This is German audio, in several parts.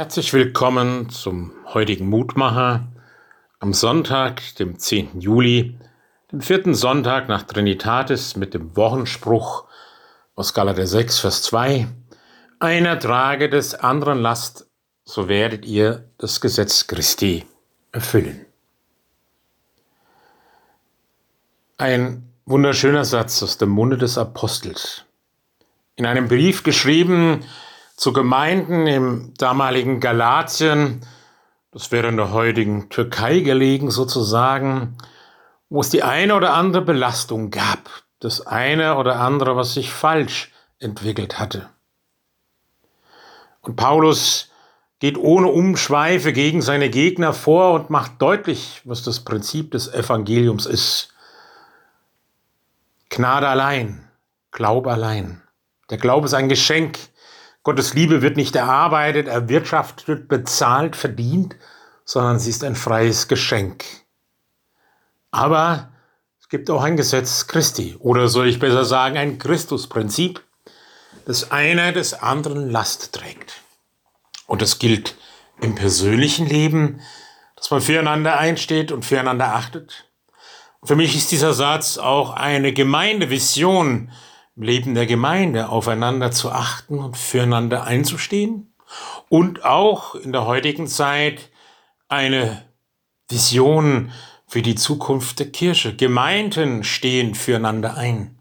Herzlich willkommen zum heutigen Mutmacher am Sonntag, dem 10. Juli, dem vierten Sonntag nach Trinitatis mit dem Wochenspruch aus Galater 6, Vers 2. Einer trage des anderen Last, so werdet ihr das Gesetz Christi erfüllen. Ein wunderschöner Satz aus dem Munde des Apostels. In einem Brief geschrieben zu Gemeinden im damaligen Galatien, das wäre in der heutigen Türkei gelegen sozusagen, wo es die eine oder andere Belastung gab, das eine oder andere, was sich falsch entwickelt hatte. Und Paulus geht ohne Umschweife gegen seine Gegner vor und macht deutlich, was das Prinzip des Evangeliums ist. Gnade allein, Glaube allein. Der Glaube ist ein Geschenk, Gottes Liebe wird nicht erarbeitet, erwirtschaftet, bezahlt, verdient, sondern sie ist ein freies Geschenk. Aber es gibt auch ein Gesetz Christi, oder soll ich besser sagen, ein Christusprinzip, das einer des anderen Last trägt. Und das gilt im persönlichen Leben, dass man füreinander einsteht und füreinander achtet. Für mich ist dieser Satz auch eine Gemeindevision, Leben der Gemeinde aufeinander zu achten und füreinander einzustehen und auch in der heutigen Zeit eine Vision für die Zukunft der Kirche. Gemeinden stehen füreinander ein.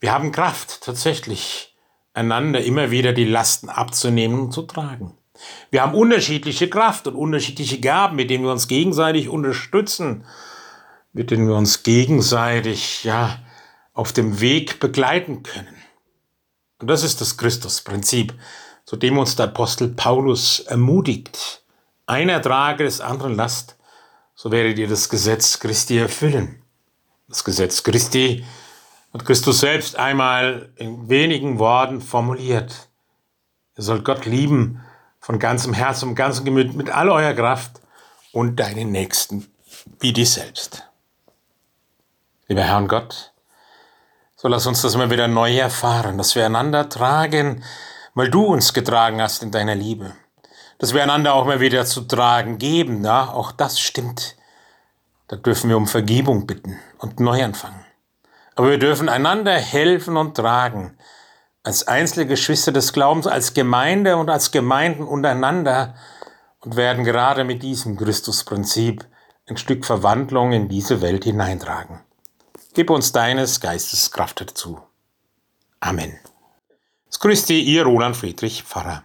Wir haben Kraft, tatsächlich einander immer wieder die Lasten abzunehmen und zu tragen. Wir haben unterschiedliche Kraft und unterschiedliche Gaben, mit denen wir uns gegenseitig unterstützen, mit denen wir uns gegenseitig, ja, auf dem Weg begleiten können. Und das ist das Christusprinzip, zu dem uns der Apostel Paulus ermutigt. Einer trage des anderen Last, so werdet ihr das Gesetz Christi erfüllen. Das Gesetz Christi hat Christus selbst einmal in wenigen Worten formuliert. Ihr sollt Gott lieben von ganzem Herz und ganzem Gemüt mit all eurer Kraft und deinen Nächsten wie dich selbst. Lieber Herr und Gott, so lass uns das mal wieder neu erfahren, dass wir einander tragen, weil du uns getragen hast in deiner Liebe. Dass wir einander auch mal wieder zu tragen geben, ja, auch das stimmt. Da dürfen wir um Vergebung bitten und Neuanfang. Aber wir dürfen einander helfen und tragen, als einzelne Geschwister des Glaubens, als Gemeinde und als Gemeinden untereinander und werden gerade mit diesem Christusprinzip ein Stück Verwandlung in diese Welt hineintragen. Gib uns deines Geistes Kraft dazu. Amen. Es grüßt Sie, Ihr Roland Friedrich Pfarrer.